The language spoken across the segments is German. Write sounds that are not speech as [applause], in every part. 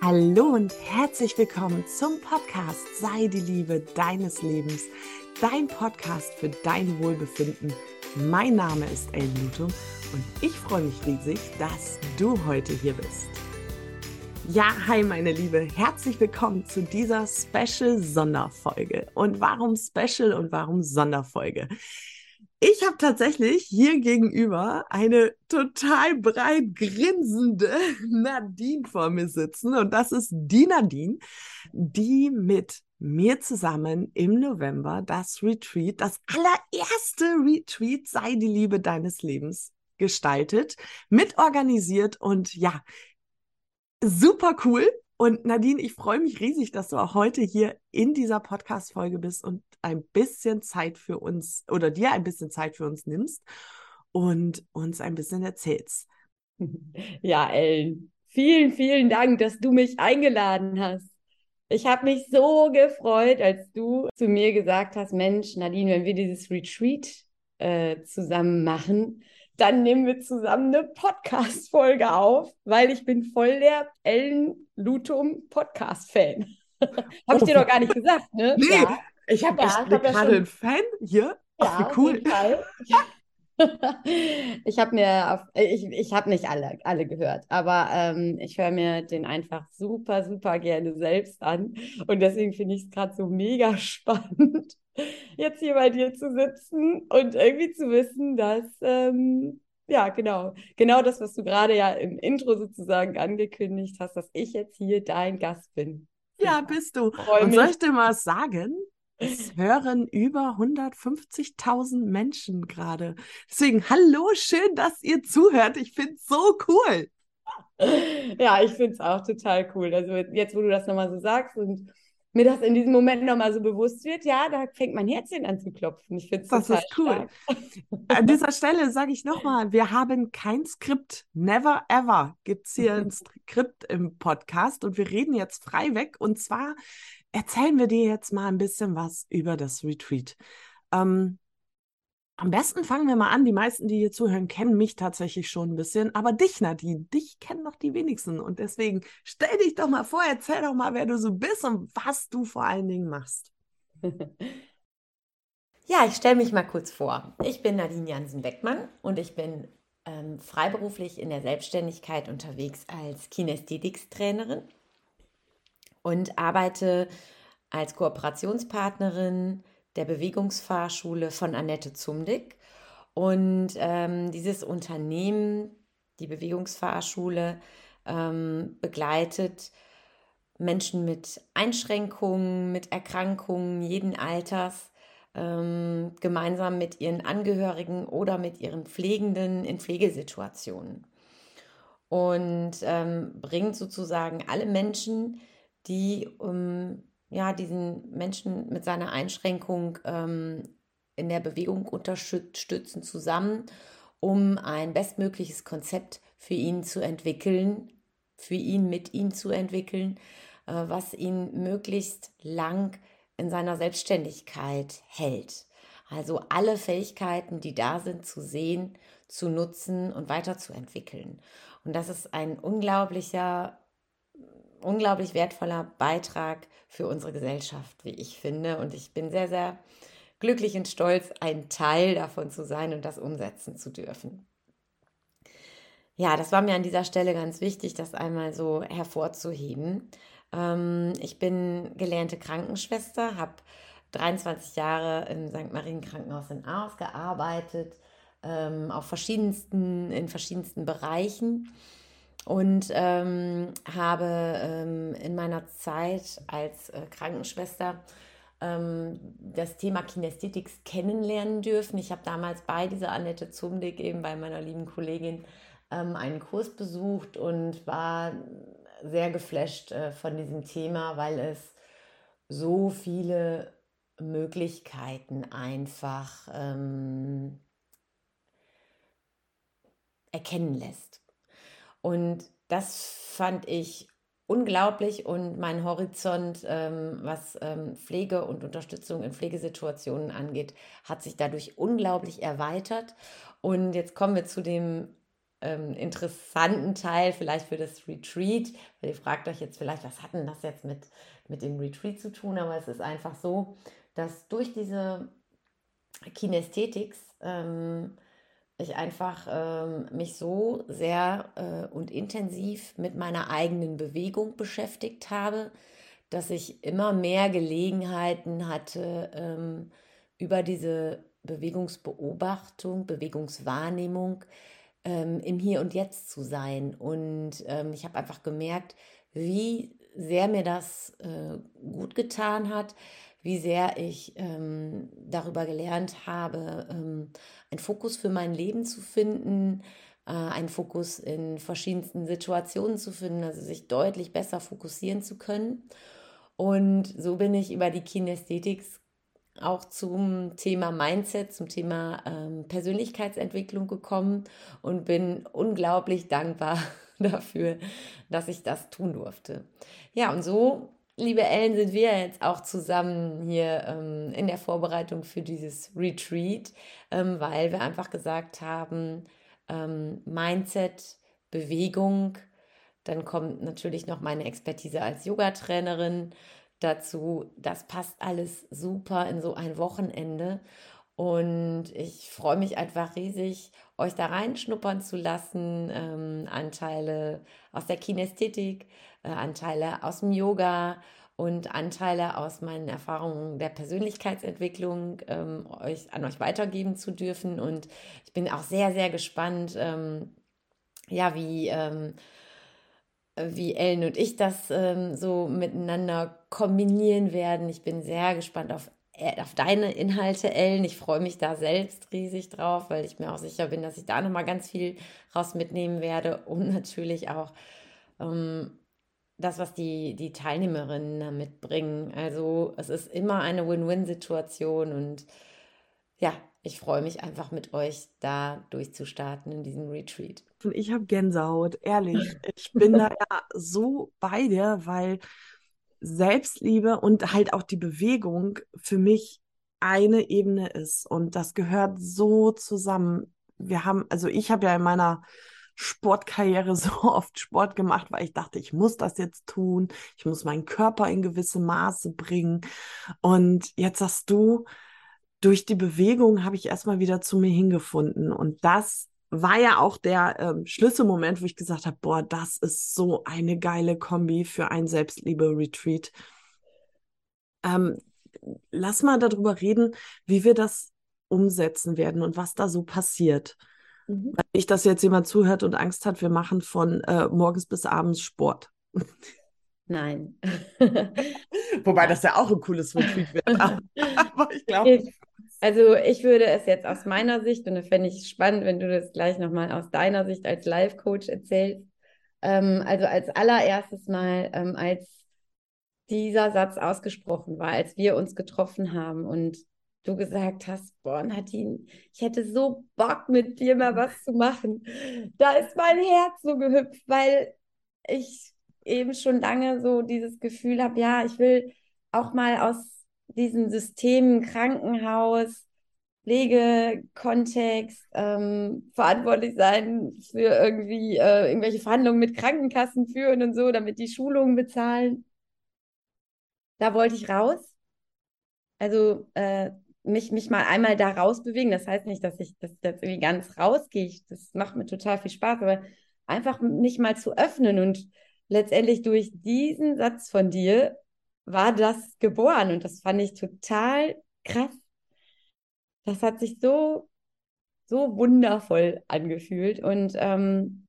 Hallo und herzlich willkommen zum Podcast Sei die Liebe deines Lebens, dein Podcast für dein Wohlbefinden. Mein Name ist Ellen Lutum und ich freue mich riesig, dass du heute hier bist. Ja, hi meine Liebe, herzlich willkommen zu dieser Special Sonderfolge. Und warum Special und warum Sonderfolge? Ich habe tatsächlich hier gegenüber eine total breit grinsende [laughs] Nadine vor mir sitzen. Und das ist die Nadine, die mit mir zusammen im November das Retreat, das allererste Retreat sei die Liebe deines Lebens gestaltet, mitorganisiert und ja, super cool. Und Nadine, ich freue mich riesig, dass du auch heute hier in dieser Podcast-Folge bist und ein bisschen Zeit für uns oder dir ein bisschen Zeit für uns nimmst und uns ein bisschen erzählst. [laughs] Ja, Ellen, vielen, vielen Dank, dass du mich eingeladen hast. Ich habe mich so gefreut, als du zu mir gesagt hast, Mensch, Nadine, wenn wir dieses Retreat äh, zusammen machen, dann nehmen wir zusammen eine Podcast-Folge auf, weil ich bin voll der Ellen Lutum Podcast-Fan. [laughs] habe ich dir doch gar nicht gesagt, ne? Nee, ja. ich habe ja, hab gerade ja einen Fan hier. Ja, Ach, cool. [laughs] ich habe mir auf, ich, ich habe nicht alle, alle gehört, aber ähm, ich höre mir den einfach super, super gerne selbst an. Und deswegen finde ich es gerade so mega [laughs] spannend, jetzt hier bei dir zu sitzen und irgendwie zu wissen, dass, ähm, ja, genau, genau das, was du gerade ja im Intro sozusagen angekündigt hast, dass ich jetzt hier dein Gast bin. Ja, bist du. Und soll ich dir mal sagen? Es hören über 150.000 Menschen gerade. Deswegen, hallo, schön, dass ihr zuhört. Ich finde es so cool. Ja, ich finde es auch total cool. Also jetzt, wo du das nochmal so sagst und mir das in diesem Moment nochmal so bewusst wird, ja, da fängt mein Herzchen an zu klopfen. Ich finde es Das ist cool. [laughs] An dieser Stelle sage ich nochmal, wir haben kein Skript. Never ever gibt es hier ein [laughs] Skript im Podcast und wir reden jetzt frei weg. Und zwar erzählen wir dir jetzt mal ein bisschen was über das Retreat. Ähm, am besten fangen wir mal an. Die meisten, die hier zuhören, kennen mich tatsächlich schon ein bisschen. Aber dich, Nadine, dich kennen noch die wenigsten. Und deswegen stell dich doch mal vor, erzähl doch mal, wer du so bist und was du vor allen Dingen machst. [laughs] Ja, ich stelle mich mal kurz vor. Ich bin Nadine Jansen-Beckmann und ich bin ähm, freiberuflich in der Selbstständigkeit unterwegs als Kinästhetics-Trainerin und arbeite als Kooperationspartnerin der Bewegungsfahrschule von Annette Zumdick. Und ähm, dieses Unternehmen, die Bewegungsfahrschule, ähm, begleitet Menschen mit Einschränkungen, mit Erkrankungen jeden Alters, ähm, gemeinsam mit ihren Angehörigen oder mit ihren Pflegenden in Pflegesituationen. Und ähm, bringt sozusagen alle Menschen, die um, ja, diesen Menschen mit seiner Einschränkung ähm, in der Bewegung unterstützen zusammen, um ein bestmögliches Konzept für ihn zu entwickeln, für ihn mit ihm zu entwickeln, äh, was ihn möglichst lang in seiner Selbstständigkeit hält. Also alle Fähigkeiten, die da sind, zu sehen, zu nutzen und weiterzuentwickeln. Und das ist ein unglaublicher unglaublich wertvoller Beitrag für unsere Gesellschaft, wie ich finde. Und ich bin sehr, sehr glücklich und stolz, ein Teil davon zu sein und das umsetzen zu dürfen. Ja, das war mir an dieser Stelle ganz wichtig, das einmal so hervorzuheben. Ähm, ich bin gelernte Krankenschwester, habe 23 Jahre im St. Marien Krankenhaus in Aarhus gearbeitet, ähm, auf verschiedensten, in verschiedensten Bereichen und ähm, habe ähm, in meiner Zeit als äh, Krankenschwester ähm, das Thema Kinästhetics kennenlernen dürfen. Ich habe damals bei dieser Annette Zumdick eben bei meiner lieben Kollegin ähm, einen Kurs besucht und war sehr geflasht äh, von diesem Thema, weil es so viele Möglichkeiten einfach ähm, erkennen lässt. Und das fand ich unglaublich und mein Horizont, ähm, was ähm, Pflege und Unterstützung in Pflegesituationen angeht, hat sich dadurch unglaublich erweitert. Und jetzt kommen wir zu dem ähm, interessanten Teil vielleicht für das Retreat, ihr fragt euch jetzt vielleicht, was hat denn das jetzt mit, mit dem Retreat zu tun? Aber es ist einfach so, dass durch diese Kinästhetics ähm, ich einfach ähm, mich so sehr äh, und intensiv mit meiner eigenen Bewegung beschäftigt habe, dass ich immer mehr Gelegenheiten hatte, ähm, über diese Bewegungsbeobachtung, Bewegungswahrnehmung ähm, im Hier und Jetzt zu sein. Und ähm, ich habe einfach gemerkt, wie sehr mir das äh, gut getan hat, wie sehr ich ähm, darüber gelernt habe, ähm, einen Fokus für mein Leben zu finden, äh, einen Fokus in verschiedensten Situationen zu finden, also sich deutlich besser fokussieren zu können. Und so bin ich über die Kinästhetics auch zum Thema Mindset, zum Thema ähm, Persönlichkeitsentwicklung gekommen und bin unglaublich dankbar [laughs] dafür, dass ich das tun durfte. Ja, und so, liebe Ellen, sind wir jetzt auch zusammen hier ähm, in der Vorbereitung für dieses Retreat, ähm, weil wir einfach gesagt haben, ähm, Mindset, Bewegung, dann kommt natürlich noch meine Expertise als Yogatrainerin dazu. Das passt alles super in so ein Wochenende. Und ich freue mich einfach riesig, euch da reinschnuppern zu lassen. Ähm, Anteile aus der Kinästhetik, äh, Anteile aus dem Yoga und Anteile aus meinen Erfahrungen der Persönlichkeitsentwicklung ähm, euch, an euch weitergeben zu dürfen. Und ich bin auch sehr, sehr gespannt, ähm, ja, wie ähm, wie Ellen und ich das ähm, so miteinander kombinieren werden. Ich bin sehr gespannt auf, auf deine Inhalte, Ellen. Ich freue mich da selbst riesig drauf, weil ich mir auch sicher bin, dass ich da nochmal ganz viel raus mitnehmen werde und natürlich auch ähm, das, was die, die Teilnehmerinnen mitbringen. Also es ist immer eine Win-Win-Situation und ja, ich freue mich einfach mit euch da durchzustarten in diesem Retreat. Ich habe Gänsehaut, ehrlich. [laughs] Ich bin da ja so bei dir, weil Selbstliebe und halt auch die Bewegung für mich eine Ebene ist. Und das gehört so zusammen. Wir haben, also ich habe ja in meiner Sportkarriere [laughs] so oft Sport gemacht, weil ich dachte, ich muss das jetzt tun. Ich muss meinen Körper in gewisse Maße bringen. Und jetzt sagst du, durch die Bewegung habe ich erstmal wieder zu mir hingefunden. Und das war ja auch der ähm, Schlüsselmoment, wo ich gesagt habe, boah, das ist so eine geile Kombi für ein Selbstliebe-Retreat. Ähm, lass mal darüber reden, wie wir das umsetzen werden und was da so passiert. Mhm. Weil nicht, dass jetzt jemand zuhört und Angst hat, wir machen von äh, morgens bis abends Sport. Nein. [laughs] [laughs] Wobei das ja auch ein cooles Retreat wird. Aber [laughs] ich glaube. Also ich würde es jetzt aus meiner Sicht, und das fände ich spannend, wenn du das gleich nochmal aus deiner Sicht als Life-Coach erzählst. Ähm, also als allererstes Mal, ähm, als dieser Satz ausgesprochen war, als wir uns getroffen haben und du gesagt hast, boah, Nadine, ich hätte so Bock mit dir mal was zu machen. Da ist mein Herz so gehüpft, weil ich eben schon lange so dieses Gefühl habe, ja, ich will auch mal aus diesen Systemen Krankenhaus, Pflegekontext ähm, verantwortlich sein für irgendwie äh, irgendwelche Verhandlungen mit Krankenkassen führen und so, damit die Schulungen bezahlen. Da wollte ich raus. Also äh, mich, mich mal einmal da rausbewegen. Das heißt nicht, dass ich das jetzt irgendwie ganz rausgehe. Das macht mir total viel Spaß, aber einfach mich mal zu öffnen und letztendlich durch diesen Satz von dir war das geboren und das fand ich total krass. Das hat sich so, so wundervoll angefühlt und ähm,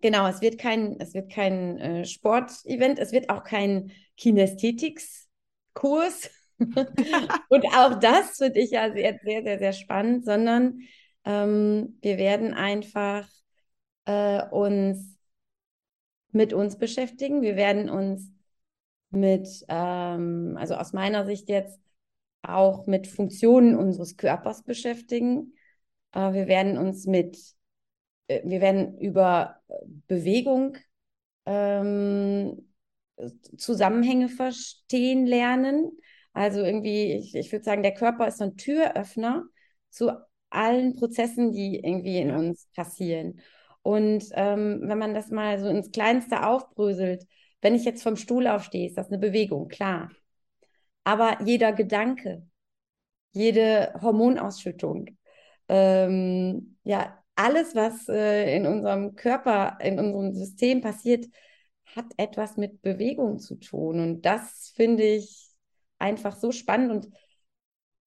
genau, es wird kein, es wird kein äh, Sportevent, es wird auch kein Kinästhetics-Kurs. [laughs] und auch das finde ich ja sehr, sehr, sehr, sehr spannend, sondern ähm, wir werden einfach äh, uns mit uns beschäftigen. Wir werden uns mit, ähm, also aus meiner Sicht jetzt auch mit Funktionen unseres Körpers beschäftigen. Äh, wir werden uns mit, äh, wir werden über Bewegung ähm, Zusammenhänge verstehen lernen. Also irgendwie, ich, ich würde sagen, der Körper ist so ein Türöffner zu allen Prozessen, die irgendwie in uns passieren. Und ähm, wenn man das mal so ins Kleinste aufbröselt, wenn ich jetzt vom Stuhl aufstehe, ist das eine Bewegung, klar. Aber jeder Gedanke, jede Hormonausschüttung, ähm, ja, alles, was äh, in unserem Körper, in unserem System passiert, hat etwas mit Bewegung zu tun. Und das finde ich einfach so spannend und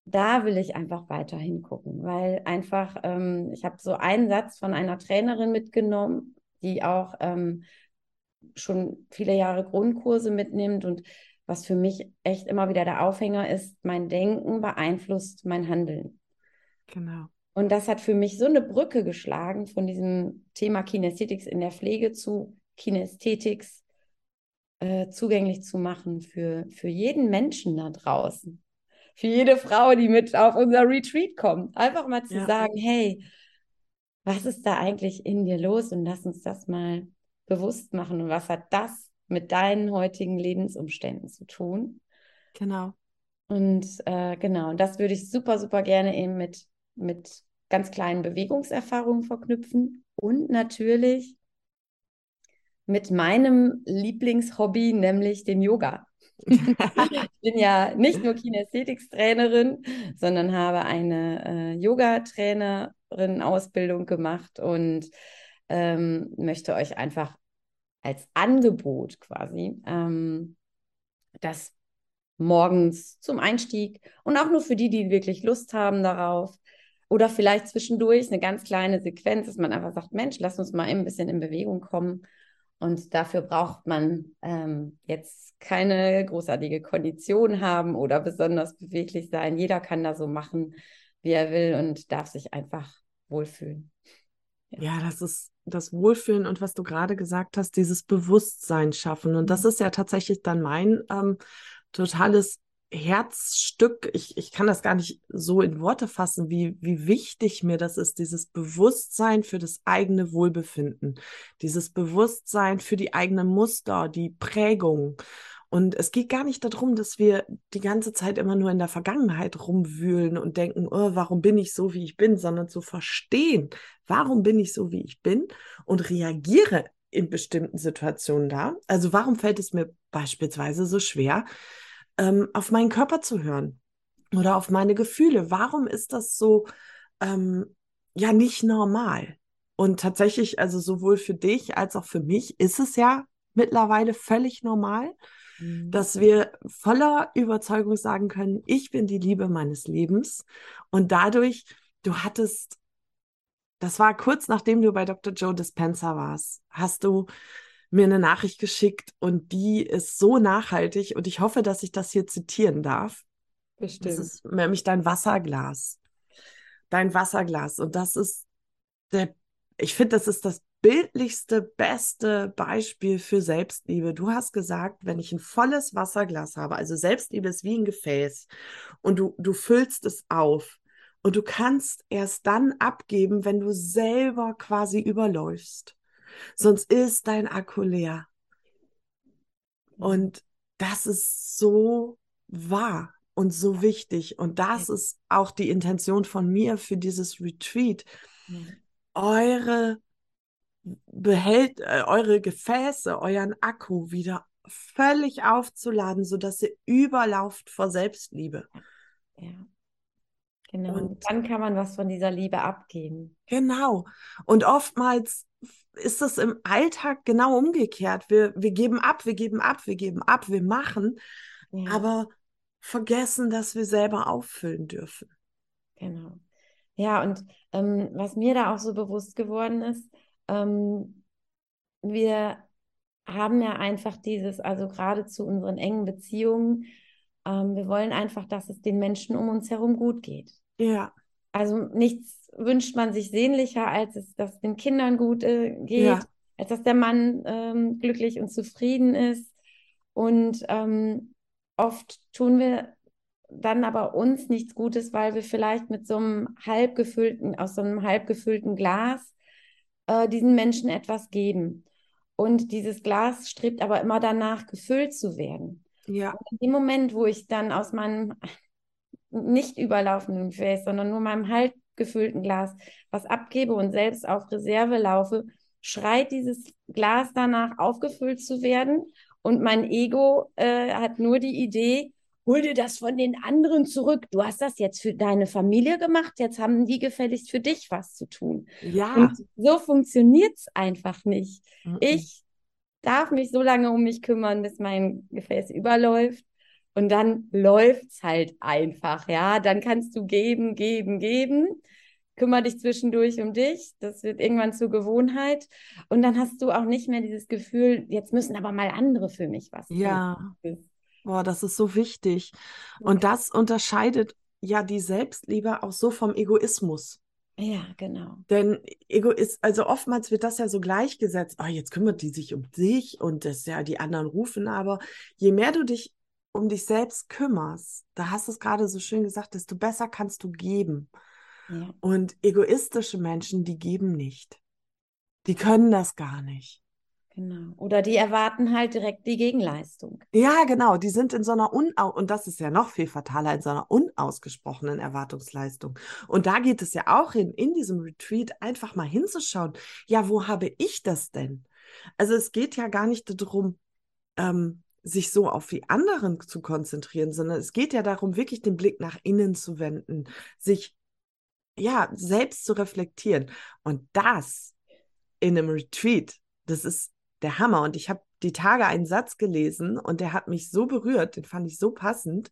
da will ich einfach weiter hingucken, weil einfach, ähm, ich habe so einen Satz von einer Trainerin mitgenommen, die auch ähm, schon viele Jahre Grundkurse mitnimmt und was für mich echt immer wieder der Aufhänger ist, mein Denken beeinflusst mein Handeln. Genau. Und das hat für mich so eine Brücke geschlagen von diesem Thema Kinästhetics in der Pflege zu Kinästhetics äh, zugänglich zu machen für, für jeden Menschen da draußen. Für jede Frau, die mit auf unser Retreat kommt. Einfach mal zu ja. sagen, hey, was ist da eigentlich in dir los? Und lass uns das mal bewusst machen. Und was hat das mit deinen heutigen Lebensumständen zu tun? Genau. Und äh, genau, und das würde ich super, super gerne eben mit, mit ganz kleinen Bewegungserfahrungen verknüpfen und natürlich mit meinem Lieblingshobby, nämlich dem Yoga. [laughs] ich bin ja nicht nur Kinästhetics-Trainerin, sondern habe eine äh, Yoga-Trainerin-Ausbildung gemacht und ähm, möchte euch einfach als Angebot quasi ähm, das morgens zum Einstieg und auch nur für die, die wirklich Lust haben darauf. Oder vielleicht zwischendurch eine ganz kleine Sequenz, dass man einfach sagt, Mensch, lass uns mal ein bisschen in Bewegung kommen und dafür braucht man ähm, jetzt keine großartige Kondition haben oder besonders beweglich sein. Jeder kann da so machen, wie er will und darf sich einfach wohlfühlen. Ja, das ist das Wohlfühlen und was du gerade gesagt hast, dieses Bewusstsein schaffen. Und das mhm. ist ja tatsächlich dann mein ähm, totales Herzstück, ich, ich kann das gar nicht so in Worte fassen, wie, wie wichtig mir das ist, dieses Bewusstsein für das eigene Wohlbefinden, dieses Bewusstsein für die eigenen Muster, die Prägung. Und es geht gar nicht darum, dass wir die ganze Zeit immer nur in der Vergangenheit rumwühlen und denken, oh, warum bin ich so, wie ich bin, sondern zu verstehen, warum bin ich so, wie ich bin und reagiere in bestimmten Situationen da. Also warum fällt es mir beispielsweise so schwer, ähm, auf meinen Körper zu hören oder auf meine Gefühle. Warum ist das so ähm, ja nicht normal? Und tatsächlich, also sowohl für dich als auch für mich ist es ja mittlerweile völlig normal, mhm. dass wir voller Überzeugung sagen können, ich bin die Liebe meines Lebens. Und dadurch, du hattest, das war kurz nachdem du bei Dr. Joe Dispenza warst, hast du mir eine Nachricht geschickt und die ist so nachhaltig und ich hoffe, dass ich das hier zitieren darf. Bestimmt. Das ist nämlich dein Wasserglas. Dein Wasserglas. Und das ist der, ich finde, das ist das bildlichste, beste Beispiel für Selbstliebe. Du hast gesagt, wenn ich ein volles Wasserglas habe, also Selbstliebe ist wie ein Gefäß und du, du füllst es auf und du kannst erst dann abgeben, wenn du selber quasi überläufst sonst ist dein Akku leer. Und das ist so wahr und so wichtig. Und das ist auch die Intention von mir für dieses Retreat. Eure behält äh, eure Gefäße, euren Akku wieder völlig aufzuladen, sodass ihr überlauft vor Selbstliebe. Ja. Genau. Und dann kann man was von dieser Liebe abgeben. Genau. Und oftmals ist das im Alltag genau umgekehrt. Wir, wir geben ab, wir geben ab, wir geben ab, wir machen, ja. aber vergessen, dass wir selber auffüllen dürfen. Genau. Ja, und ähm, was mir da auch so bewusst geworden ist, ähm, wir haben ja einfach dieses, also gerade zu unseren engen Beziehungen, ähm, wir wollen einfach, dass es den Menschen um uns herum gut geht. Ja. Also nichts wünscht man sich sehnlicher, als es dass den Kindern gut äh, geht, ja. als dass der Mann ähm, glücklich und zufrieden ist. Und ähm, oft tun wir dann aber uns nichts Gutes, weil wir vielleicht mit so einem halbgefüllten, aus so einem halbgefüllten Glas äh, diesen Menschen etwas geben. Und dieses Glas strebt aber immer danach, gefüllt zu werden. Ja. Und in dem Moment, wo ich dann aus meinem [laughs] nicht überlaufenden Gefäß, sondern nur meinem halb gefüllten Glas was abgebe und selbst auf Reserve laufe, schreit dieses Glas danach, aufgefüllt zu werden. Und mein Ego äh, hat nur die Idee, hol dir das von den anderen zurück. Du hast das jetzt für deine Familie gemacht, jetzt haben die gefälligst für dich was zu tun. Ja. Und so funktioniert es einfach nicht. Mhm. Ich darf mich so lange um mich kümmern, bis mein Gefäß überläuft. Und dann läuft's halt einfach, ja. Dann kannst du geben, geben, geben. Kümmer dich zwischendurch um dich. Das wird irgendwann zur Gewohnheit. Und dann hast du auch nicht mehr dieses Gefühl, jetzt müssen aber mal andere für mich was tun. Boah, das ist so wichtig. Und das unterscheidet ja die Selbstliebe auch so vom Egoismus. Ja, genau. Denn Egoist, also oftmals wird das ja so gleichgesetzt. Oh, jetzt kümmert die sich um dich und das ja die anderen rufen. Aber je mehr du dich um dich selbst kümmerst, da hast du es gerade so schön gesagt, desto besser kannst du geben. Ja. Und egoistische Menschen, die geben nicht. Die können das gar nicht. Genau. Oder die erwarten halt direkt die Gegenleistung. Ja, genau. Die sind in so einer unau und das ist ja noch viel fataler in so einer unausgesprochenen Erwartungsleistung. Und da geht es ja auch hin, in diesem Retreat einfach mal hinzuschauen. Ja, wo habe ich das denn? Also es geht ja gar nicht darum, ähm, sich so auf die anderen zu konzentrieren, sondern es geht ja darum, wirklich den Blick nach innen zu wenden, sich ja selbst zu reflektieren. Und das in einem Retreat, das ist der Hammer. Und ich habe die Tage einen Satz gelesen und der hat mich so berührt, den fand ich so passend.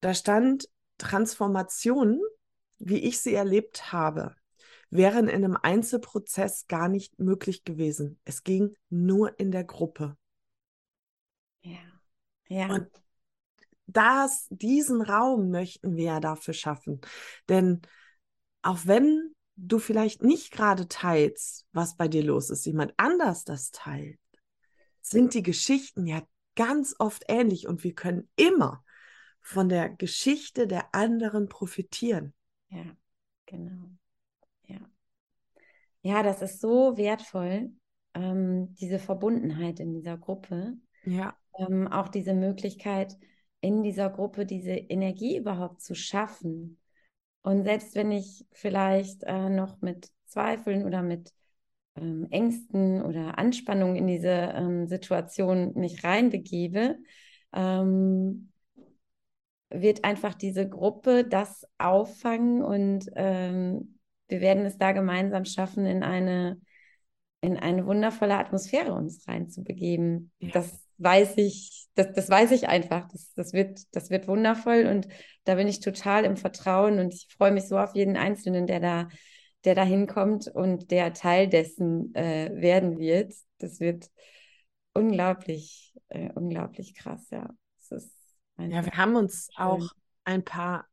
Da stand, Transformationen, wie ich sie erlebt habe, wären in einem Einzelprozess gar nicht möglich gewesen. Es ging nur in der Gruppe. Ja. Ja. Und das, diesen Raum möchten wir ja dafür schaffen. Denn auch wenn du vielleicht nicht gerade teilst, was bei dir los ist, jemand anders das teilt, sind die Geschichten ja ganz oft ähnlich und wir können immer von der Geschichte der anderen profitieren. Ja, genau. Ja. Ja, das ist so wertvoll, ähm, diese Verbundenheit in dieser Gruppe. Ja. Ähm, auch diese Möglichkeit, in dieser Gruppe diese Energie überhaupt zu schaffen. Und selbst wenn ich vielleicht äh, noch mit Zweifeln oder mit ähm, Ängsten oder Anspannung in diese ähm, Situation mich reinbegebe, ähm, wird einfach diese Gruppe das auffangen und ähm, wir werden es da gemeinsam schaffen, in eine, in eine wundervolle Atmosphäre uns reinzubegeben. Ja. Das weiß ich, das, das weiß ich einfach. Das, das, wird, das wird wundervoll und da bin ich total im Vertrauen und ich freue mich so auf jeden Einzelnen, der da, der da hinkommt und der Teil dessen äh, werden wird. Das wird unglaublich, äh, unglaublich krass, ja. Ja, wir haben uns auch ein paar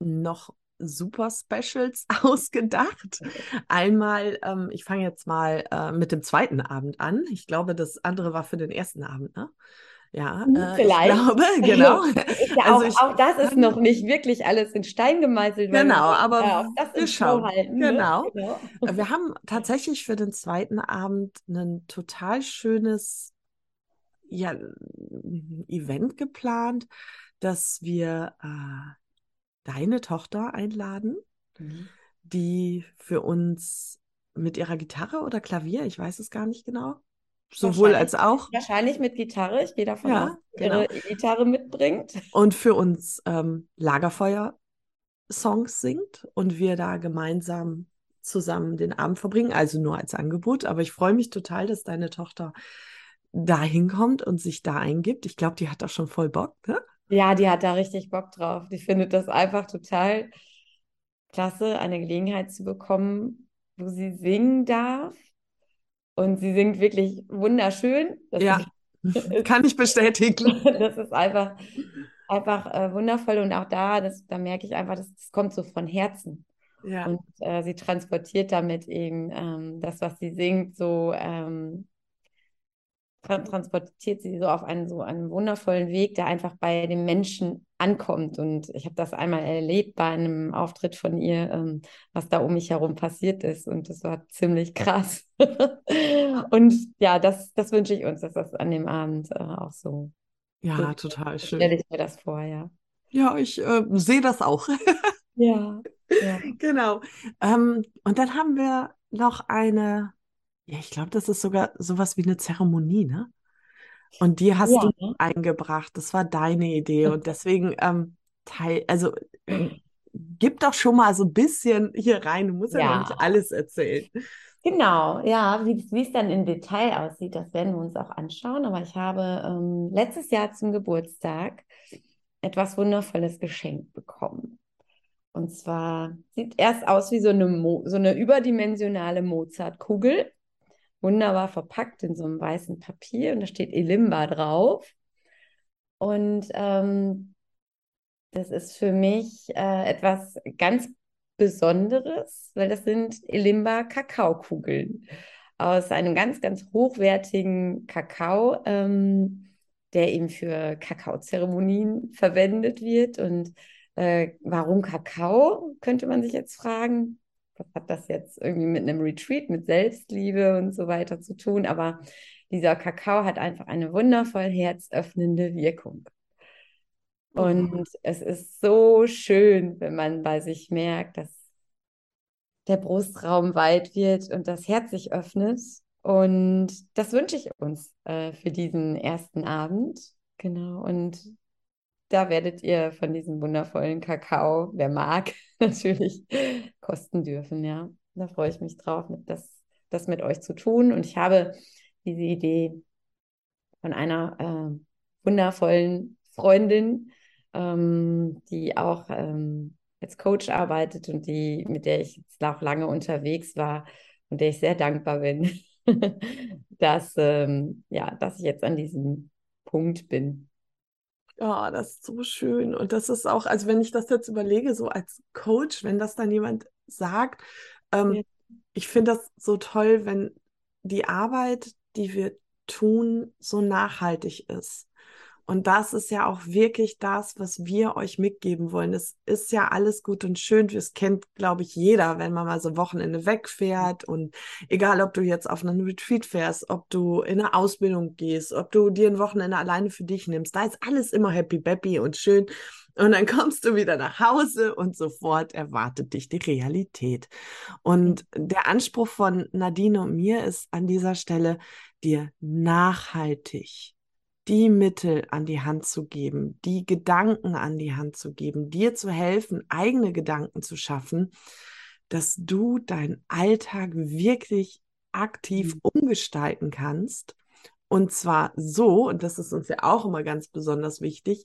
noch super Specials [laughs] ausgedacht. [laughs] Einmal, ähm, ich fange jetzt mal äh, mit dem zweiten Abend an. Ich glaube, das andere war für den ersten Abend, ne? Ja, Hm, äh, vielleicht. ich glaube, [laughs] genau. Ja Also auch, ich- auch das ist noch nicht wirklich alles in Stein gemeißelt. Genau, wir aber ja, wir schauen. halten. Ne? Genau. genau. Wir haben tatsächlich für den zweiten Abend ein total schönes ja, Event geplant, dass wir äh, deine Tochter einladen, Mhm. die für uns mit ihrer Gitarre oder Klavier, ich weiß es gar nicht genau, sowohl als auch, Wahrscheinlich mit Gitarre. Ich gehe davon Ja, aus, sie ihre Gitarre mitbringt. und für uns ähm, Lagerfeuer-Songs singt und wir da gemeinsam zusammen den Abend verbringen, also nur als Angebot. Aber ich freue mich total, dass deine Tochter da hinkommt und sich da eingibt. Ich glaube, die hat da schon voll Bock, ne? Ja, die hat da richtig Bock drauf. Die findet das einfach total klasse, eine Gelegenheit zu bekommen, wo sie singen darf. Und sie singt wirklich wunderschön. Das Ja, [laughs] kann ich bestätigen. [laughs] Das ist einfach, einfach äh, wundervoll und auch da, das, da merke ich einfach, das, das kommt so von Herzen. Ja, Und äh, sie transportiert damit eben ähm, das, was sie singt, so ähm, transportiert sie so auf einen so einen wundervollen Weg, der einfach bei dem Menschen ankommt. Und ich habe das einmal erlebt bei einem Auftritt von ihr, ähm, was da um mich herum passiert ist. Und das war ziemlich krass. [laughs] Und ja, das, das wünsche ich uns, dass das an dem Abend äh, auch so. ja, so total so stelle schön. ich mir das vor, ja. Ja, ich äh, sehe das auch. Ja, ja. [laughs] Genau. Ähm, und dann haben wir noch eine Ja, ich glaube, das ist sogar sowas wie eine Zeremonie, ne? Und die hast Ja, du eingebracht. Das war deine Idee. Und deswegen ähm, teil, also gib doch schon mal so ein bisschen hier rein. Du musst ja noch nicht Ja, alles erzählen. genau. Ja, wie, wie es dann im Detail aussieht, das werden wir uns auch anschauen. Aber ich habe ähm, letztes Jahr zum Geburtstag etwas Wundervolles geschenkt bekommen. Und zwar sieht erst aus wie so eine, Mo so eine überdimensionale Mozartkugel, wunderbar verpackt in so einem weißen Papier und da steht Elimba drauf. Und ähm, das ist für mich äh, etwas ganz Besonderes, weil das sind Elimba Kakaokugeln aus einem ganz, ganz hochwertigen Kakao, ähm, der eben für Kakaozeremonien verwendet wird. Und äh, warum Kakao, könnte man sich jetzt fragen. Was hat das jetzt irgendwie mit einem Retreat, mit Selbstliebe und so weiter zu tun? Aber dieser Kakao hat einfach eine wundervoll herzöffnende Wirkung. Oh, Und es ist so schön, wenn man bei sich merkt, dass der Brustraum weit wird und das Herz sich öffnet. Und das wünsche ich uns äh, für diesen ersten Abend. Genau. Und da werdet ihr von diesem wundervollen Kakao, wer mag, [laughs] natürlich kosten dürfen. Ja, da freue ich mich drauf, das, das mit euch zu tun. Und ich habe diese Idee von einer äh, wundervollen Freundin, ähm, die auch ähm, als Coach arbeitet und die, mit der ich jetzt auch lange unterwegs war und der ich sehr dankbar bin, [laughs] dass, ähm, ja, dass ich jetzt an diesem Punkt bin. Ja, das ist so schön. Und das ist auch, also wenn ich das jetzt überlege, so als Coach, wenn das dann jemand sagt, Ja. ähm, ich finde das so toll, wenn die Arbeit, die wir tun, so nachhaltig ist. Und das ist ja auch wirklich das, was wir euch mitgeben wollen. Es ist ja alles gut und schön. Das kennt, glaube ich, jeder, wenn man mal so Wochenende wegfährt. Und egal, ob du jetzt auf einen Retreat fährst, ob du in eine Ausbildung gehst, ob du dir ein Wochenende alleine für dich nimmst, da ist alles immer happy, happy und schön. Und dann kommst du wieder nach Hause und sofort erwartet dich die Realität. Und der Anspruch von Nadine und mir ist an dieser Stelle, dir nachhaltig die Mittel an die Hand zu geben, die Gedanken an die Hand zu geben, dir zu helfen, eigene Gedanken zu schaffen, dass du deinen Alltag wirklich aktiv Mhm. umgestalten kannst. Und zwar so, und das ist uns ja auch immer ganz besonders wichtig,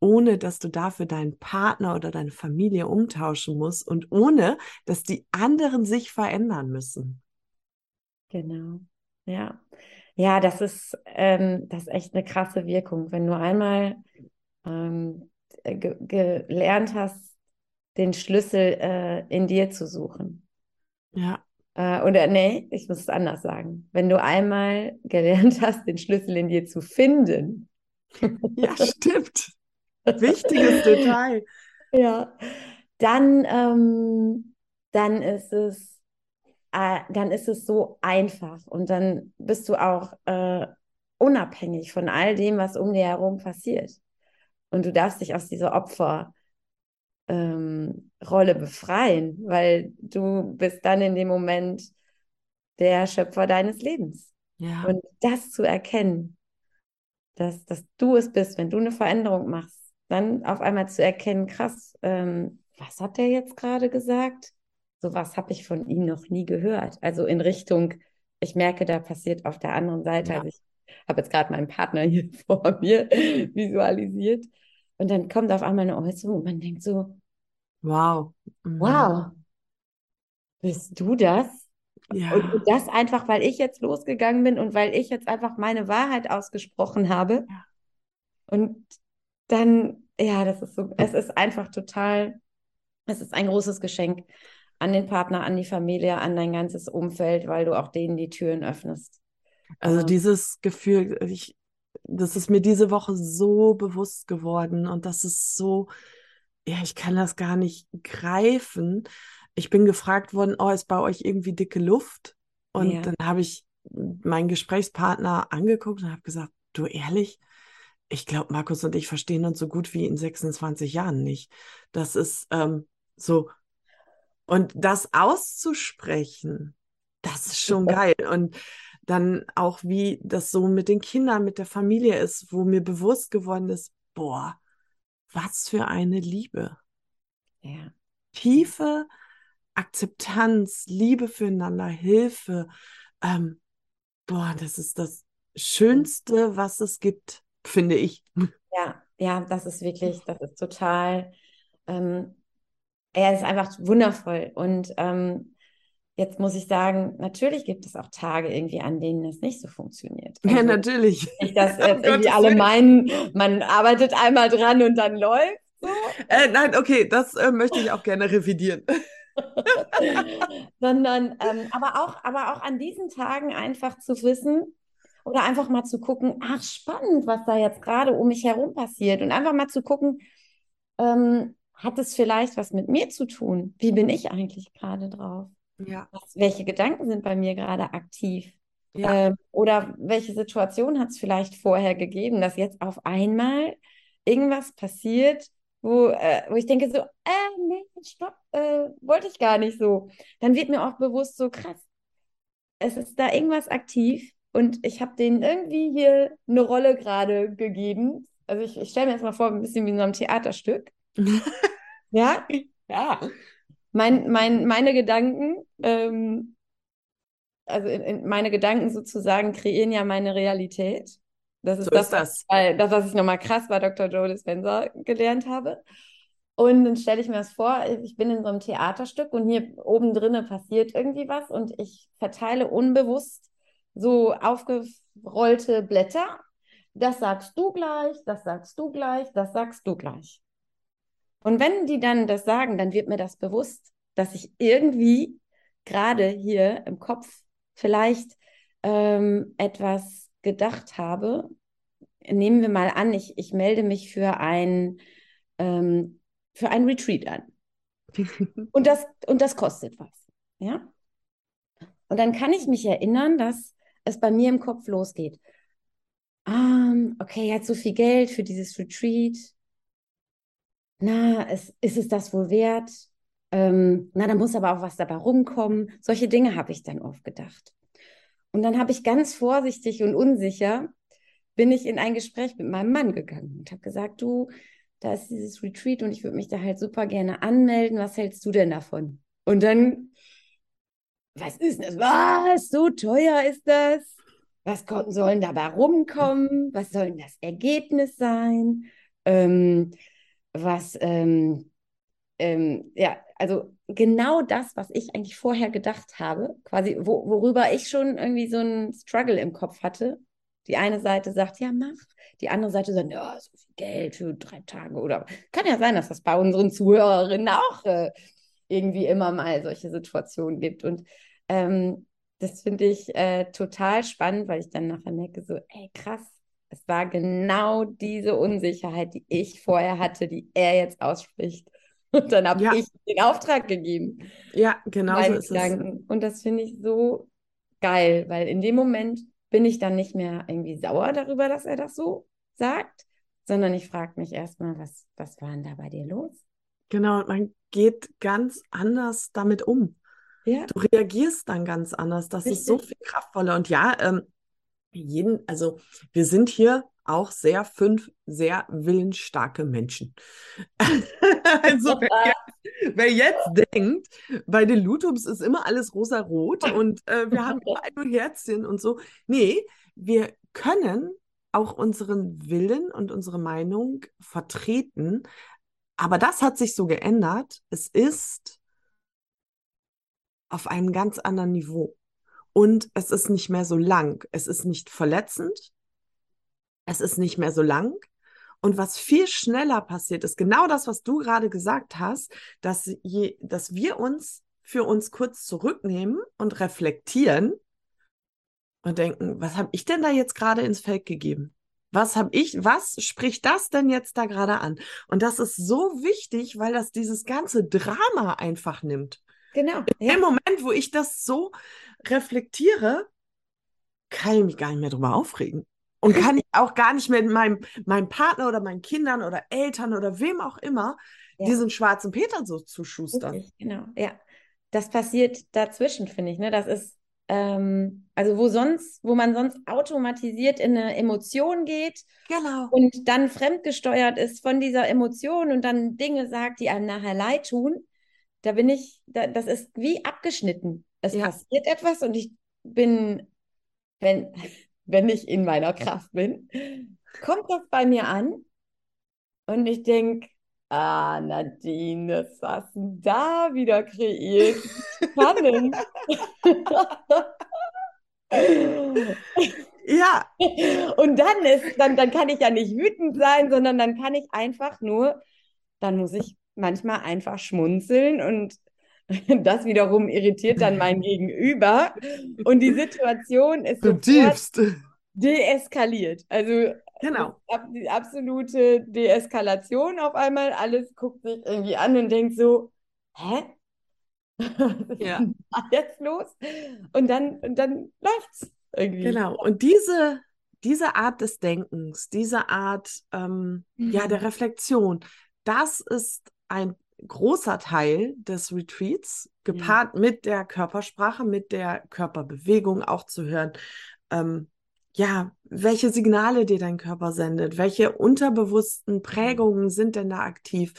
ohne dass du dafür deinen Partner oder deine Familie umtauschen musst und ohne, dass die anderen sich verändern müssen. Genau. Ja. Ja, das ist, ähm, das ist echt eine krasse Wirkung. Wenn du einmal ähm, ge gelernt hast, den Schlüssel äh, in dir zu suchen. Ja, Äh, oder nee, ich muss es anders sagen. Wenn du einmal [laughs] gelernt hast, den Schlüssel in dir zu finden. ja, stimmt. Wichtiges [laughs] Detail. Ja, dann, ähm, dann ist es, äh, dann ist es so einfach und dann bist du auch äh, unabhängig von all dem, was um dir herum passiert. Und du darfst dich aus dieser Opferrolle ähm, Rolle befreien, weil du bist dann in dem Moment der Schöpfer deines Lebens. Ja, Und das zu erkennen, dass, dass du es bist, wenn du eine Veränderung machst, dann auf einmal zu erkennen, krass, ähm, was hat der jetzt gerade gesagt? So was habe ich von ihm noch nie gehört. Also in Richtung, ich merke, da passiert auf der anderen Seite, ja, also ich habe jetzt gerade meinen Partner [laughs] hier vor mir visualisiert und dann kommt auf einmal eine Äußerung und man denkt so, wow. Mhm. wow, bist du das? Und Ja, das einfach, weil ich jetzt losgegangen bin und weil ich jetzt einfach meine Wahrheit ausgesprochen habe. ja. Und dann, ja, das ist so, es ist einfach total, es ist ein großes Geschenk an den Partner, an die Familie, an dein ganzes Umfeld, weil du auch denen die Türen öffnest. Also Ähm, dieses Gefühl, ich, das ist mir diese Woche so bewusst geworden und das ist so, ja, ich kann das gar nicht greifen. Ich bin gefragt worden, oh, ist bei euch irgendwie dicke Luft? Und ja, dann habe ich meinen Gesprächspartner angeguckt und habe gesagt, du ehrlich, ich glaube, Markus und ich verstehen uns so gut wie in 26 Jahren nicht. Das ist ähm, so, und das auszusprechen. Das ist schon geil. Und dann auch, wie das so mit den Kindern, mit der Familie ist, wo mir bewusst geworden ist, boah, was für eine Liebe. Ja. Tiefe Akzeptanz, Liebe füreinander, Hilfe. Ähm, boah, das ist das Schönste, was es gibt, finde ich. Ja, ja, das ist wirklich, das ist total, ähm, er ist einfach wundervoll. Und ähm, jetzt muss ich sagen, natürlich gibt es auch Tage irgendwie, an denen es nicht so funktioniert. Also, ja, natürlich. Nicht, dass [laughs] jetzt irgendwie alle meinen, man arbeitet einmal dran und dann läuft. So. Äh, nein, okay, das äh, möchte ich auch gerne revidieren. [laughs] Sondern, ähm, aber, auch, aber auch an diesen Tagen einfach zu wissen oder einfach mal zu gucken, ach spannend, was da jetzt gerade um mich herum passiert und einfach mal zu gucken, ähm, hat es vielleicht was mit mir zu tun? Wie bin ich eigentlich gerade drauf? Ja. Was, welche Gedanken sind bei mir gerade aktiv? Ja. Ähm, oder welche Situation hat es vielleicht vorher gegeben, dass jetzt auf einmal irgendwas passiert, wo, äh, wo ich denke so, äh, nee, stopp, äh, wollte ich gar nicht so. Dann wird mir auch bewusst so krass, es ist da irgendwas aktiv und ich habe denen irgendwie hier eine Rolle gerade gegeben. Also ich, ich stelle mir jetzt mal vor, ein bisschen wie in so einem Theaterstück. [laughs] ja? Ja. Mein, mein, meine Gedanken, ähm, also in, in meine Gedanken sozusagen kreieren ja meine Realität. Das ist, so das, ist das. Was, das, was ich nochmal krass bei Dr. Joe Dispenza gelernt habe. Und dann stelle ich mir das vor, ich bin in so einem Theaterstück und hier oben drinnen passiert irgendwie was und ich verteile unbewusst so aufgerollte Blätter. Das sagst du gleich, das sagst du gleich, das sagst du gleich. Und wenn die dann das sagen, dann wird mir das bewusst, dass ich irgendwie gerade hier im Kopf vielleicht ähm, etwas gedacht habe, nehmen wir mal an, ich, ich melde mich für ein, ähm, für ein Retreat an. [laughs] und, das, und das kostet was. Ja? Und dann kann ich mich erinnern, dass es bei mir im Kopf losgeht. Um, okay, er hat so viel Geld für dieses Retreat. Na, es, ist es das wohl wert? Ähm, na, da muss aber auch was dabei rumkommen. Solche Dinge habe ich dann oft gedacht. Und dann habe ich ganz vorsichtig und unsicher bin ich in ein Gespräch mit meinem Mann gegangen und habe gesagt, du, da ist dieses Retreat und ich würde mich da halt super gerne anmelden. Was hältst du denn davon? Und dann, was ist das? Was? So teuer ist das? Was sollen dabei rumkommen? Was soll denn das Ergebnis sein? Ähm, was, ähm, ähm, ja, also genau das, was ich eigentlich vorher gedacht habe, quasi, wo, worüber ich schon irgendwie so einen Struggle im Kopf hatte. Die eine Seite sagt, ja, mach. Die andere Seite sagt, ja, so viel Geld für drei Tage. Oder kann ja sein, dass das bei unseren Zuhörerinnen auch äh, irgendwie immer mal solche Situationen gibt. Und ähm, das finde ich äh, total spannend, weil ich dann nachher merke, so, ey, krass, es war genau diese Unsicherheit, die ich vorher hatte, die er jetzt ausspricht. [laughs] Und dann habe ja. ich den Auftrag gegeben. Ja, genau so ist Gedanken. es. Und das finde ich so geil, weil in dem Moment bin ich dann nicht mehr irgendwie sauer darüber, dass er das so sagt, sondern ich frage mich erstmal, was, was war denn da bei dir los? Genau, man geht ganz anders damit um. Ja. Du reagierst dann ganz anders. Das Richtig. ist so viel kraftvoller. Und ja, ähm, jeden, also wir sind hier auch sehr fünf sehr willensstarke Menschen. [laughs] also [laughs] wer jetzt, wer jetzt, denkt, bei den Lutums ist immer alles rosa-rot und äh, wir haben immer [laughs] nur Herzchen und so. Nee, wir können auch unseren Willen und unsere Meinung vertreten. Aber das hat sich so geändert. Es ist auf einem ganz anderen Niveau. Und es ist nicht mehr so lang. Es ist nicht verletzend. Es ist nicht mehr so lang. Und was viel schneller passiert, ist genau das, was du gerade gesagt hast, dass, je, dass wir uns für uns kurz zurücknehmen und reflektieren und denken, was habe ich denn da jetzt gerade ins Feld gegeben? Was habe ich, was spricht das denn jetzt da gerade an? Und das ist so wichtig, weil das dieses ganze Drama einfach nimmt. Genau. Ja. Im Moment, wo ich das so reflektiere, kann ich mich gar nicht mehr drüber aufregen. Und kann ich auch gar nicht mehr meinem, meinem Partner oder meinen Kindern oder Eltern oder wem auch immer ja. diesen schwarzen Peter so zuschustern. Richtig, genau, ja. Das passiert dazwischen, finde ich. Ne? Das ist ähm, also wo sonst, wo man sonst automatisiert in eine Emotion geht Genau. und dann fremdgesteuert ist von dieser Emotion und dann Dinge sagt, die einem nachher leid tun, da bin ich, da, das ist wie abgeschnitten. Es Ja. passiert etwas und ich bin, wenn, [laughs] wenn ich in meiner Kraft bin, kommt das bei mir an und ich denke, ah, Nadine, was hast du da wieder kreiert? Spannend. [laughs] Ja, [laughs] Und dann ist, dann, dann kann ich ja nicht wütend sein, sondern dann kann ich einfach nur, dann muss ich manchmal einfach schmunzeln und [laughs] das wiederum irritiert dann mein Gegenüber und die Situation ist sofort zutiefst. deeskaliert. Also Genau. die absolute Deeskalation auf einmal, alles guckt sich irgendwie an und denkt so, hä? [laughs] Was ist Ja. denn da jetzt los? Und dann, und dann läuft's irgendwie. Genau. Und diese, diese Art des Denkens, diese Art ähm, ja, der Reflexion, das ist ein großer Teil des Retreats, gepaart mit der Körpersprache, mit der Körperbewegung auch zu hören. Ähm, ja, welche Signale dir dein Körper sendet, welche unterbewussten Prägungen sind denn da aktiv?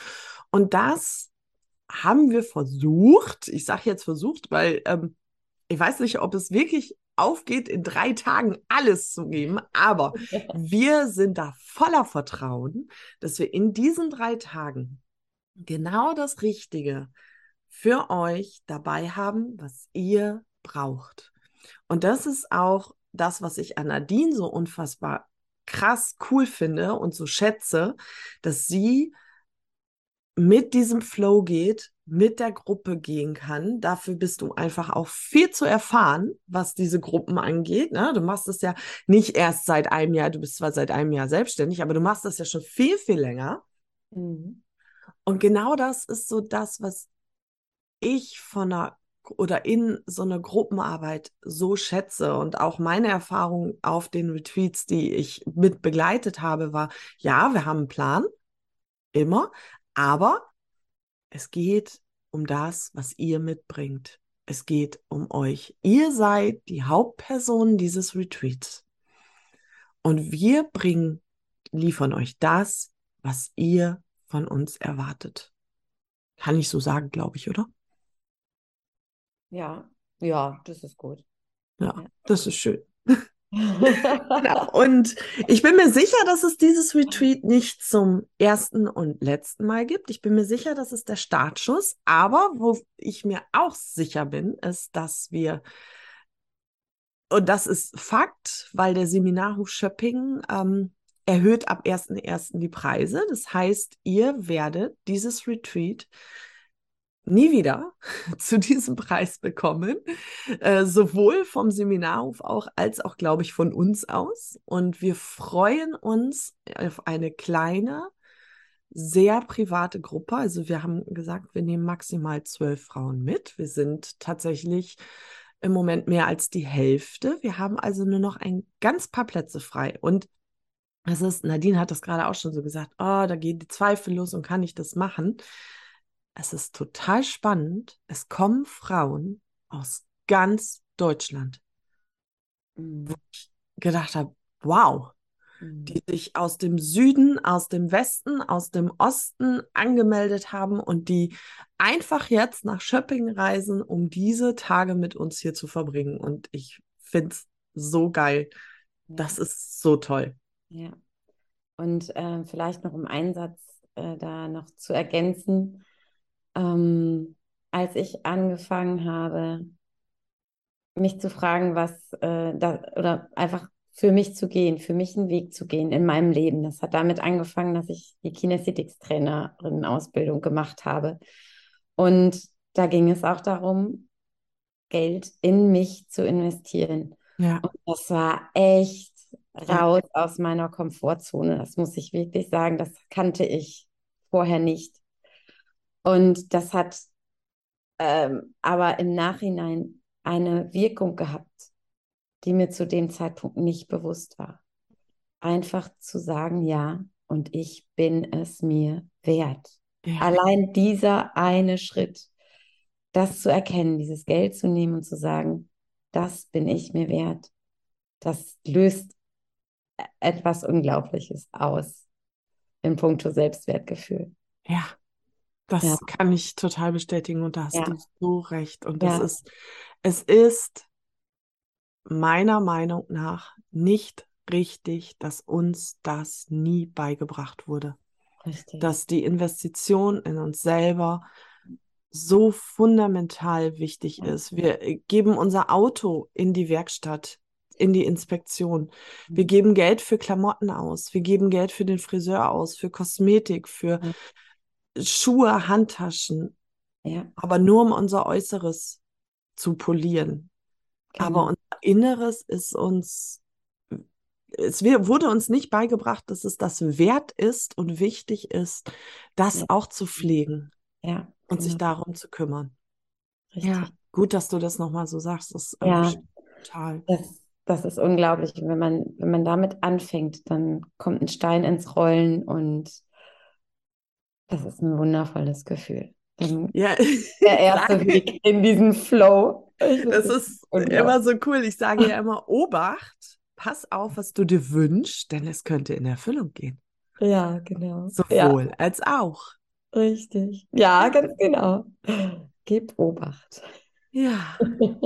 Und das haben wir versucht, ich sage jetzt versucht, weil ähm, ich weiß nicht, ob es wirklich aufgeht, in drei Tagen alles zu geben, aber [laughs] wir sind da voller Vertrauen, dass wir in diesen drei Tagen genau das Richtige für euch dabei haben, was ihr braucht. Und das ist auch das, was ich an Nadine so unfassbar krass cool finde und so schätze, dass sie mit diesem Flow geht, mit der Gruppe gehen kann. Dafür bist du einfach auch viel zu erfahren, was diese Gruppen angeht. Ne? Du machst es ja nicht erst seit einem Jahr, du bist zwar seit einem Jahr selbstständig, aber du machst das ja schon viel, viel länger. Mhm. Und genau das ist so das, was ich von einer oder in so einer Gruppenarbeit so schätze und auch meine Erfahrung auf den Retreats, die ich mit begleitet habe, war, ja, wir haben einen Plan, immer, aber es geht um das, was ihr mitbringt. Es geht um euch. Ihr seid die Hauptpersonen dieses Retreats. Und wir bringen, liefern euch das, was ihr von uns erwartet. Kann ich so sagen, glaube ich, oder? Ja, ja, das ist gut. Ja, das ist schön. [laughs] Genau. Und ich bin mir sicher, dass es dieses Retreat nicht zum ersten und letzten Mal gibt. Ich bin mir sicher, das ist der Startschuss. Aber wo ich mir auch sicher bin, ist, dass wir, und das ist Fakt, weil der Seminarhof Schöpping ähm, erhöht ab 1.1. die Preise. Das heißt, ihr werdet dieses Retreat nie wieder [laughs] zu diesem Preis bekommen, äh, sowohl vom Seminarhof auch als auch, glaube ich, von uns aus. Und wir freuen uns auf eine kleine, sehr private Gruppe. Also wir haben gesagt, wir nehmen maximal zwölf Frauen mit. Wir sind tatsächlich im Moment mehr als die Hälfte. Wir haben also nur noch ein ganz paar Plätze frei. Und es ist, Nadine hat das gerade auch schon so gesagt, oh, da gehen die Zweifel los und kann ich das machen? Es ist total spannend. Es kommen Frauen aus ganz Deutschland. Mhm. Wo ich gedacht habe, wow, Mhm. die sich aus dem Süden, aus dem Westen, aus dem Osten angemeldet haben und die einfach jetzt nach Schöpping reisen, um diese Tage mit uns hier zu verbringen. Und ich finde es so geil. Das ist so toll. Ja. Und äh, vielleicht noch um einen Satz äh, da noch zu ergänzen. Ähm, als ich angefangen habe, mich zu fragen, was äh, da, oder einfach für mich zu gehen, für mich einen Weg zu gehen in meinem Leben. Das hat damit angefangen, dass ich die Kinästhetics-Trainerin-Ausbildung gemacht habe. Und da ging es auch darum, Geld in mich zu investieren. Ja, Und das war echt. Raus aus meiner Komfortzone. Das muss ich wirklich sagen. Das kannte ich vorher nicht. Und das hat ähm, aber im Nachhinein eine Wirkung gehabt, die mir zu dem Zeitpunkt nicht bewusst war. Einfach zu sagen, ja, und ich bin es mir wert. ja, Allein dieser eine Schritt, das zu erkennen, dieses Geld zu nehmen und zu sagen, das bin ich mir wert. Das löst etwas Unglaubliches aus in puncto Selbstwertgefühl. Ja, das ja. kann ich total bestätigen und da hast ja. du so recht. Und das ja. ist, es ist meiner Meinung nach nicht richtig, dass uns das nie beigebracht wurde. Richtig. Dass die Investition in uns selber so fundamental wichtig ist. Wir geben unser Auto in die Werkstatt, in die Inspektion. Wir mhm. geben Geld für Klamotten aus. Wir geben Geld für den Friseur aus, für Kosmetik, für Schuhe, Handtaschen. Ja. Aber nur um unser Äußeres zu polieren. Genau. Aber unser Inneres ist uns, es wurde uns nicht beigebracht, dass es das wert ist und wichtig ist, das ja. auch zu pflegen. Ja. Und genau. sich darum zu kümmern. Richtig. Ja, gut, dass du das nochmal so sagst. Das ja, total. Das, das ist unglaublich. wenn man, wenn man damit anfängt, dann kommt ein Stein ins Rollen und das ist ein wundervolles Gefühl. Ja. [laughs] Der erste Weg in diesen Flow. Das ist immer so cool. Ich sage ja immer, Obacht, pass auf, was du dir wünschst, denn es könnte in Erfüllung gehen. Ja, genau. Sowohl ja. als auch. Richtig. Ja, ganz genau. Gib Obacht. Ja,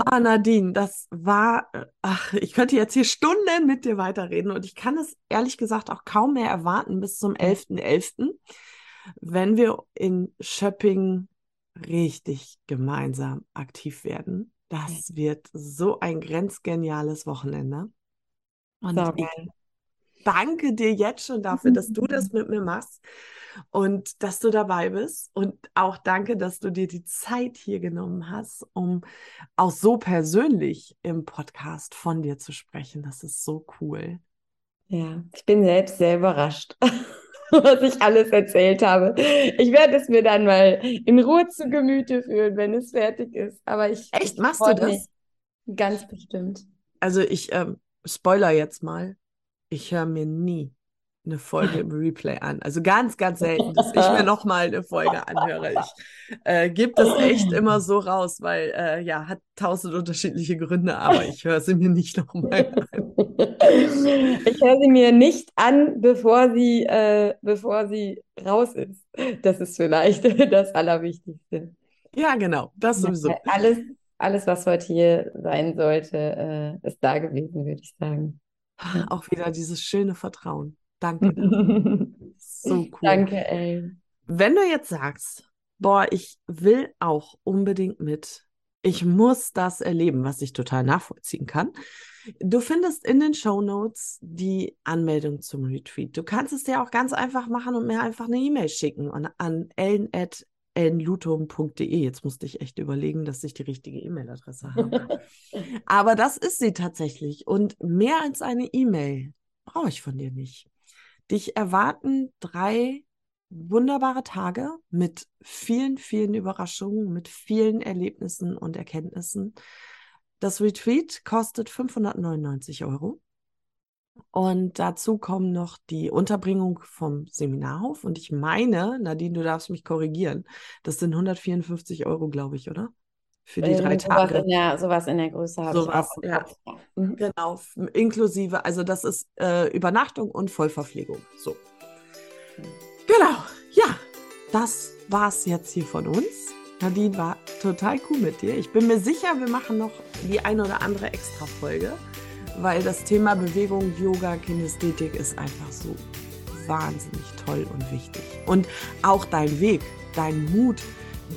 ah, Nadine, das war, ach, ich könnte jetzt hier Stunden mit dir weiterreden und ich kann es ehrlich gesagt auch kaum mehr erwarten bis zum 11.11., .11., wenn wir in Schöpping richtig gemeinsam aktiv werden. Das wird so ein grenzgeniales Wochenende. Und so ich danke dir jetzt schon dafür, dass du das [laughs] mit mir machst und dass du dabei bist. Und auch danke, dass du dir die Zeit hier genommen hast, um auch so persönlich im Podcast von dir zu sprechen. Das ist so cool. Ja, ich bin selbst sehr überrascht, [laughs] was ich alles erzählt habe. Ich werde es mir dann mal in Ruhe zu Gemüte führen, wenn es fertig ist. Aber ich. Echt, machst du das? Ganz bestimmt. Also ich ähm, spoiler jetzt mal. Ich höre mir nie eine Folge [laughs] im Replay an. Also ganz, ganz selten, dass ich mir nochmal eine Folge anhöre. Ich äh, gebe das echt immer so raus, weil äh, ja, hat tausend unterschiedliche Gründe, aber ich höre sie mir nicht nochmal an. [laughs] Ich höre sie mir nicht an, bevor sie, äh, bevor sie raus ist. Das ist vielleicht [laughs] das Allerwichtigste. Ja, genau, das sowieso. Alles, alles, was heute hier sein sollte, äh, ist da gewesen, würde ich sagen. [laughs] Auch wieder dieses schöne Vertrauen. Danke. [laughs] so cool. Danke, ey. Wenn du jetzt sagst, boah, ich will auch unbedingt mit, ich muss das erleben, was ich total nachvollziehen kann. Du findest in den Show Notes die Anmeldung zum Retreat. Du kannst es dir auch ganz einfach machen und mir einfach eine E-Mail schicken an, an ellen.ellenlutum.de. Jetzt musste ich echt überlegen, dass ich die richtige E-Mail-Adresse [laughs] habe. Aber das ist sie tatsächlich. Und mehr als eine E-Mail brauche ich von dir nicht. Dich erwarten drei wunderbare Tage mit vielen, vielen Überraschungen, mit vielen Erlebnissen und Erkenntnissen. Das Retreat kostet 599 Euro. Und dazu kommen noch die Unterbringung vom Seminarhof. Und ich meine, Nadine, du darfst mich korrigieren, das sind 154 Euro, glaube ich, oder? für die drei Tage. Sowas in der, sowas in der Größe habe sowas, ich. Ja. Mhm. Genau, inklusive, also das ist äh, Übernachtung und Vollverpflegung. So. Genau, ja, das war's jetzt hier von uns. Nadine war total cool mit dir. Ich bin mir sicher, wir machen noch die ein oder andere Extra-Folge, weil das Thema Bewegung, Yoga, Kinästhetik ist einfach so wahnsinnig toll und wichtig. Und auch dein Weg, dein Mut,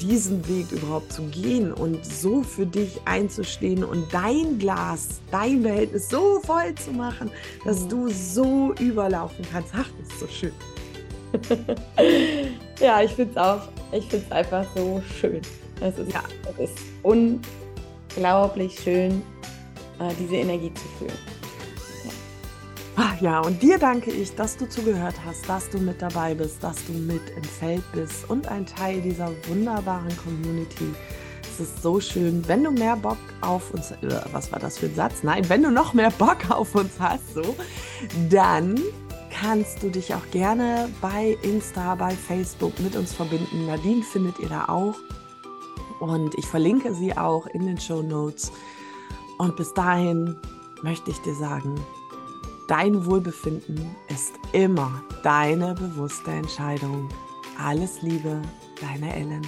diesen Weg überhaupt zu gehen und so für dich einzustehen und dein Glas, dein Behältnis so voll zu machen, dass mhm. du so überlaufen kannst. Ach, das ist so schön. [laughs] ja, ich finde es auch. Ich finde es einfach so schön. Es ist, ja. es ist unglaublich schön, äh, diese Energie zu fühlen. Ah, ja, und dir danke ich, dass du zugehört hast, dass du mit dabei bist, dass du mit im Feld bist und ein Teil dieser wunderbaren Community. Es ist so schön, wenn du mehr Bock auf uns, äh, was war das für ein Satz? Nein, wenn du noch mehr Bock auf uns hast, so, dann kannst du dich auch gerne bei Insta, bei Facebook mit uns verbinden. Nadine findet ihr da auch. Und ich verlinke sie auch in den Show Notes. Und bis dahin möchte ich dir sagen, dein Wohlbefinden ist immer deine bewusste Entscheidung. Alles Liebe, deine Ellen.